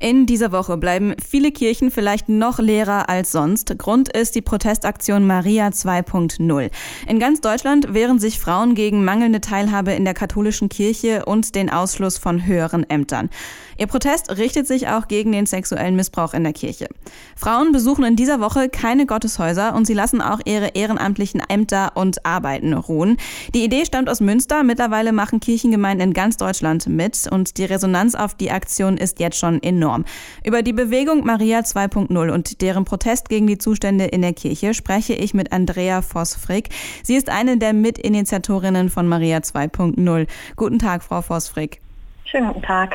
In dieser Woche bleiben viele Kirchen vielleicht noch leerer als sonst. Grund ist die Protestaktion Maria 2.0. In ganz Deutschland wehren sich Frauen gegen mangelnde Teilhabe in der katholischen Kirche und den Ausschluss von höheren Ämtern. Ihr Protest richtet sich auch gegen den sexuellen Missbrauch in der Kirche. Frauen besuchen in dieser Woche keine Gotteshäuser und sie lassen auch ihre ehrenamtlichen Ämter und Arbeiten ruhen. Die Idee stammt aus Münster. Mittlerweile machen Kirchengemeinden in ganz Deutschland mit und die Resonanz auf die Aktion ist jetzt schon enorm. Über die Bewegung Maria 2.0 und deren Protest gegen die Zustände in der Kirche spreche ich mit Andrea Voss-Frick. Sie ist eine der Mitinitiatorinnen von Maria 2.0. Guten Tag, Frau Voss-Frick. Schönen guten Tag.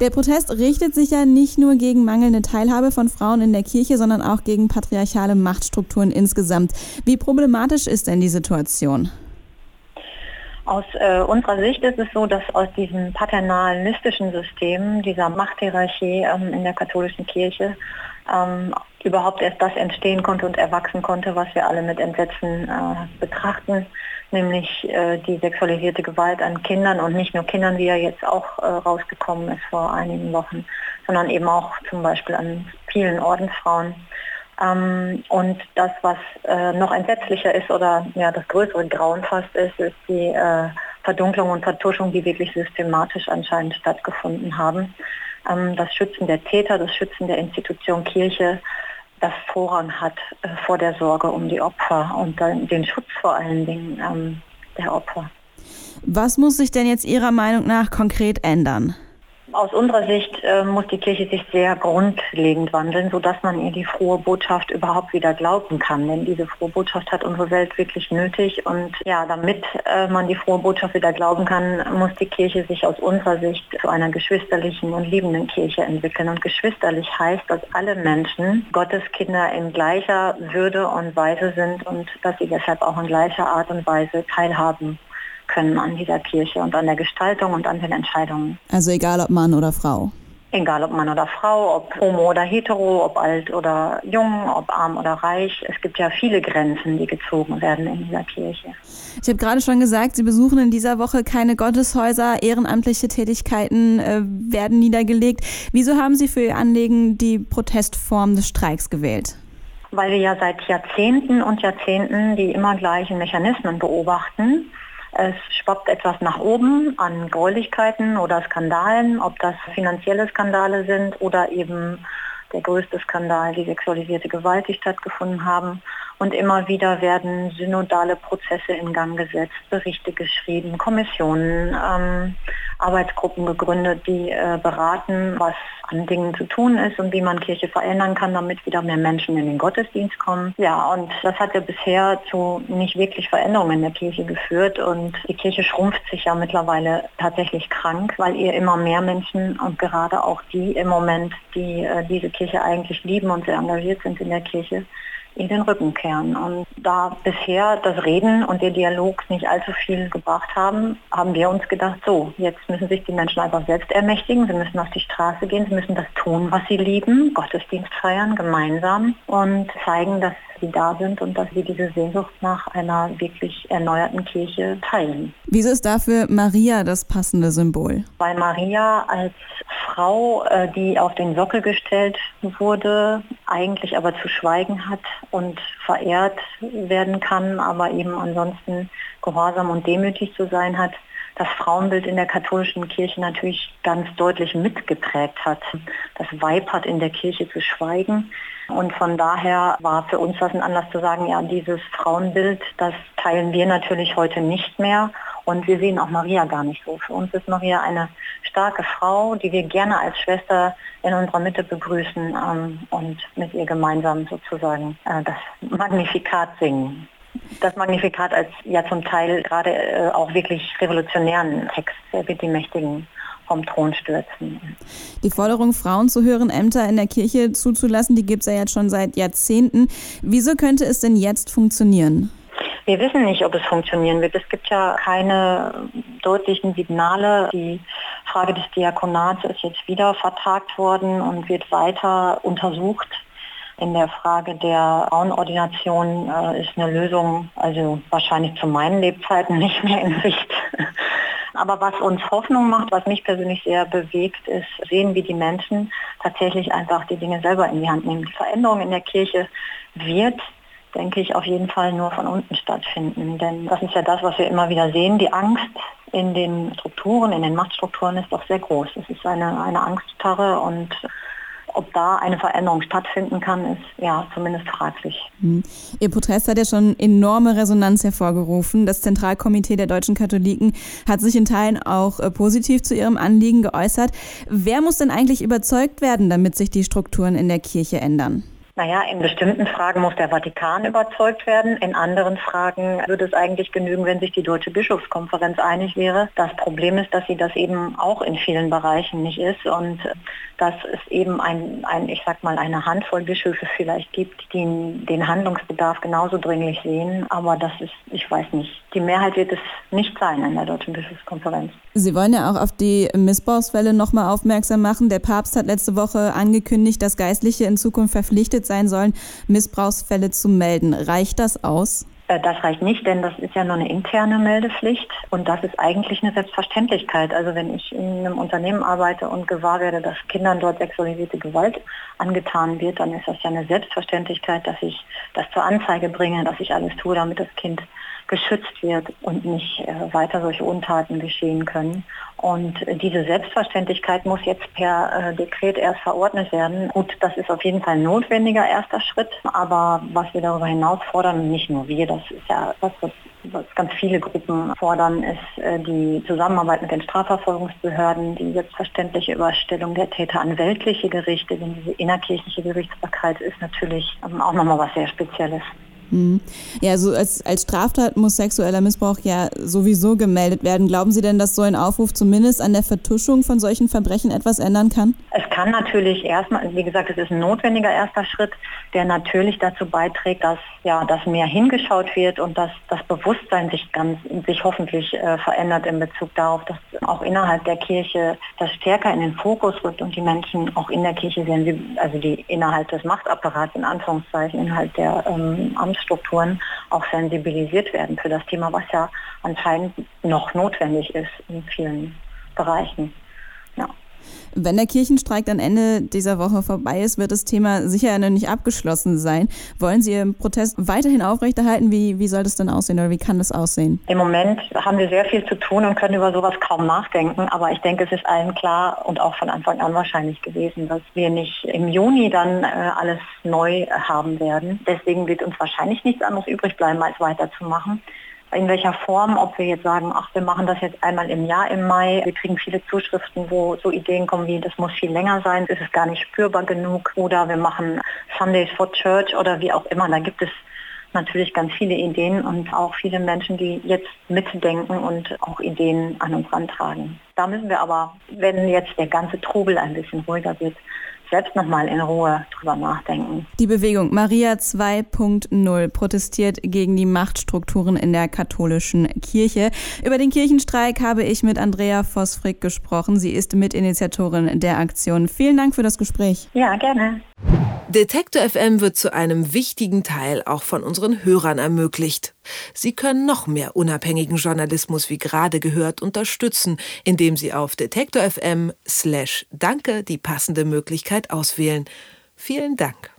Der Protest richtet sich ja nicht nur gegen mangelnde Teilhabe von Frauen in der Kirche, sondern auch gegen patriarchale Machtstrukturen insgesamt. Wie problematisch ist denn die Situation? Aus äh, unserer Sicht ist es so, dass aus diesem paternalistischen System, dieser Machthierarchie ähm, in der katholischen Kirche, ähm, überhaupt erst das entstehen konnte und erwachsen konnte, was wir alle mit Entsetzen äh, betrachten, nämlich äh, die sexualisierte Gewalt an Kindern und nicht nur Kindern, wie ja jetzt auch äh, rausgekommen ist vor einigen Wochen, sondern eben auch zum Beispiel an vielen Ordensfrauen. Ähm, und das, was äh, noch entsetzlicher ist oder ja, das größere Grauen fast ist, ist die äh, Verdunklung und Vertuschung, die wirklich systematisch anscheinend stattgefunden haben. Ähm, das Schützen der Täter, das Schützen der Institution Kirche, das Vorrang hat äh, vor der Sorge um die Opfer und den Schutz vor allen Dingen ähm, der Opfer. Was muss sich denn jetzt Ihrer Meinung nach konkret ändern? Aus unserer Sicht äh, muss die Kirche sich sehr grundlegend wandeln, sodass man ihr die frohe Botschaft überhaupt wieder glauben kann. Denn diese frohe Botschaft hat unsere Welt wirklich nötig. Und ja, damit äh, man die frohe Botschaft wieder glauben kann, muss die Kirche sich aus unserer Sicht zu einer geschwisterlichen und liebenden Kirche entwickeln. Und geschwisterlich heißt, dass alle Menschen Gottes Kinder in gleicher Würde und Weise sind und dass sie deshalb auch in gleicher Art und Weise teilhaben können an dieser Kirche und an der Gestaltung und an den Entscheidungen. Also egal ob Mann oder Frau. Egal ob Mann oder Frau, ob homo oder hetero, ob alt oder jung, ob arm oder reich. Es gibt ja viele Grenzen, die gezogen werden in dieser Kirche. Ich habe gerade schon gesagt, Sie besuchen in dieser Woche keine Gotteshäuser, ehrenamtliche Tätigkeiten äh, werden niedergelegt. Wieso haben Sie für Ihr Anliegen die Protestform des Streiks gewählt? Weil wir ja seit Jahrzehnten und Jahrzehnten die immer gleichen Mechanismen beobachten es schwappt etwas nach oben an Gräulichkeiten oder Skandalen, ob das finanzielle Skandale sind oder eben der größte Skandal, die sexualisierte Gewalt, die stattgefunden haben. Und immer wieder werden synodale Prozesse in Gang gesetzt, Berichte geschrieben, Kommissionen, ähm, Arbeitsgruppen gegründet, die äh, beraten, was an Dingen zu tun ist und wie man Kirche verändern kann, damit wieder mehr Menschen in den Gottesdienst kommen. Ja, und das hat ja bisher zu nicht wirklich Veränderungen in der Kirche geführt und die Kirche schrumpft sich ja mittlerweile tatsächlich krank, weil ihr immer mehr Menschen und gerade auch die im Moment, die äh, diese Kirche eigentlich lieben und sehr engagiert sind in der Kirche, in den Rücken kehren. Und da bisher das Reden und der Dialog nicht allzu viel gebracht haben, haben wir uns gedacht, so, jetzt müssen sich die Menschen einfach selbst ermächtigen, sie müssen auf die Straße gehen, sie müssen das tun, was sie lieben, Gottesdienst feiern, gemeinsam und zeigen, dass sie da sind und dass sie diese Sehnsucht nach einer wirklich erneuerten Kirche teilen. Wieso ist dafür Maria das passende Symbol? Weil Maria als Frau, äh, die auf den Sockel gestellt wurde, eigentlich aber zu schweigen hat und verehrt werden kann, aber eben ansonsten gehorsam und demütig zu sein hat, das Frauenbild in der katholischen Kirche natürlich ganz deutlich mitgeprägt hat. Das Weib hat in der Kirche zu schweigen. Und von daher war für uns das ein Anlass zu sagen, ja, dieses Frauenbild, das teilen wir natürlich heute nicht mehr. Und wir sehen auch Maria gar nicht so. Für uns ist Maria eine starke Frau, die wir gerne als Schwester in unserer Mitte begrüßen ähm, und mit ihr gemeinsam sozusagen äh, das Magnifikat singen. Das Magnifikat als ja zum Teil gerade äh, auch wirklich revolutionären Text, der wird die Mächtigen vom Thron stürzen. Die Forderung, Frauen zu höheren Ämter in der Kirche zuzulassen, die gibt es ja jetzt schon seit Jahrzehnten. Wieso könnte es denn jetzt funktionieren? Wir wissen nicht, ob es funktionieren wird. Es gibt ja keine deutlichen Signale. Die Frage des Diakonats ist jetzt wieder vertagt worden und wird weiter untersucht. In der Frage der Frauenordination äh, ist eine Lösung, also wahrscheinlich zu meinen Lebzeiten nicht mehr in Sicht. Aber was uns Hoffnung macht, was mich persönlich sehr bewegt, ist sehen, wie die Menschen tatsächlich einfach die Dinge selber in die Hand nehmen. Die Veränderung in der Kirche wird denke ich, auf jeden Fall nur von unten stattfinden. Denn das ist ja das, was wir immer wieder sehen. Die Angst in den Strukturen, in den Machtstrukturen ist doch sehr groß. Es ist eine, eine Angststarre und ob da eine Veränderung stattfinden kann, ist ja zumindest fraglich. Hm. Ihr Protest hat ja schon enorme Resonanz hervorgerufen. Das Zentralkomitee der deutschen Katholiken hat sich in Teilen auch äh, positiv zu ihrem Anliegen geäußert. Wer muss denn eigentlich überzeugt werden, damit sich die Strukturen in der Kirche ändern? Naja, in bestimmten Fragen muss der Vatikan überzeugt werden. In anderen Fragen würde es eigentlich genügen, wenn sich die Deutsche Bischofskonferenz einig wäre. Das Problem ist, dass sie das eben auch in vielen Bereichen nicht ist und dass es eben ein, ein ich sag mal, eine Handvoll Bischöfe vielleicht gibt, die den Handlungsbedarf genauso dringlich sehen. Aber das ist, ich weiß nicht, die Mehrheit wird es nicht sein in der Deutschen Bischofskonferenz. Sie wollen ja auch auf die Missbrauchsfälle nochmal aufmerksam machen. Der Papst hat letzte Woche angekündigt, dass Geistliche in Zukunft verpflichtet sein sollen, Missbrauchsfälle zu melden. Reicht das aus? Äh, das reicht nicht, denn das ist ja nur eine interne Meldepflicht und das ist eigentlich eine Selbstverständlichkeit. Also wenn ich in einem Unternehmen arbeite und gewahr werde, dass Kindern dort sexualisierte Gewalt angetan wird, dann ist das ja eine Selbstverständlichkeit, dass ich das zur Anzeige bringe, dass ich alles tue, damit das Kind geschützt wird und nicht äh, weiter solche Untaten geschehen können. Und diese Selbstverständlichkeit muss jetzt per äh, Dekret erst verordnet werden. Gut, das ist auf jeden Fall ein notwendiger erster Schritt, aber was wir darüber hinaus fordern, nicht nur wir, das ist ja was, was, was ganz viele Gruppen fordern, ist äh, die Zusammenarbeit mit den Strafverfolgungsbehörden, die selbstverständliche Überstellung der Täter an weltliche Gerichte, denn diese innerkirchliche Gerichtsbarkeit ist natürlich ähm, auch nochmal was sehr Spezielles. Mhm. Ja, so als, als Straftat muss sexueller Missbrauch ja sowieso gemeldet werden. Glauben Sie denn, dass so ein Aufruf zumindest an der Vertuschung von solchen Verbrechen etwas ändern kann? Es kann natürlich erstmal, wie gesagt, es ist ein notwendiger erster Schritt, der natürlich dazu beiträgt, dass ja, dass mehr hingeschaut wird und dass das Bewusstsein sich ganz, sich hoffentlich äh, verändert in Bezug darauf, dass auch innerhalb der Kirche das stärker in den Fokus rückt und die Menschen auch in der Kirche sehen, also die innerhalb des Machtapparats in Anführungszeichen, innerhalb der ähm, Amtsstrukturen auch sensibilisiert werden für das Thema, was ja anscheinend noch notwendig ist in vielen Bereichen. Ja. Wenn der Kirchenstreik dann Ende dieser Woche vorbei ist, wird das Thema sicher noch nicht abgeschlossen sein. Wollen Sie Ihren Protest weiterhin aufrechterhalten? Wie, wie soll das dann aussehen oder wie kann das aussehen? Im Moment haben wir sehr viel zu tun und können über sowas kaum nachdenken. Aber ich denke, es ist allen klar und auch von Anfang an wahrscheinlich gewesen, dass wir nicht im Juni dann äh, alles neu haben werden. Deswegen wird uns wahrscheinlich nichts anderes übrig bleiben, als weiterzumachen in welcher Form, ob wir jetzt sagen, ach, wir machen das jetzt einmal im Jahr im Mai. Wir kriegen viele Zuschriften, wo so Ideen kommen wie, das muss viel länger sein, ist es gar nicht spürbar genug oder wir machen Sundays for Church oder wie auch immer. Da gibt es natürlich ganz viele Ideen und auch viele Menschen, die jetzt mitdenken und auch Ideen an uns rantragen. Da müssen wir aber, wenn jetzt der ganze Trubel ein bisschen ruhiger wird, selbst nochmal in Ruhe drüber nachdenken. Die Bewegung Maria 2.0 protestiert gegen die Machtstrukturen in der katholischen Kirche. Über den Kirchenstreik habe ich mit Andrea Vosfrick gesprochen. Sie ist Mitinitiatorin der Aktion. Vielen Dank für das Gespräch. Ja, gerne. Detektor FM wird zu einem wichtigen Teil auch von unseren Hörern ermöglicht. Sie können noch mehr unabhängigen Journalismus wie gerade gehört unterstützen, indem Sie auf detektor FM slash danke die passende Möglichkeit auswählen. Vielen Dank.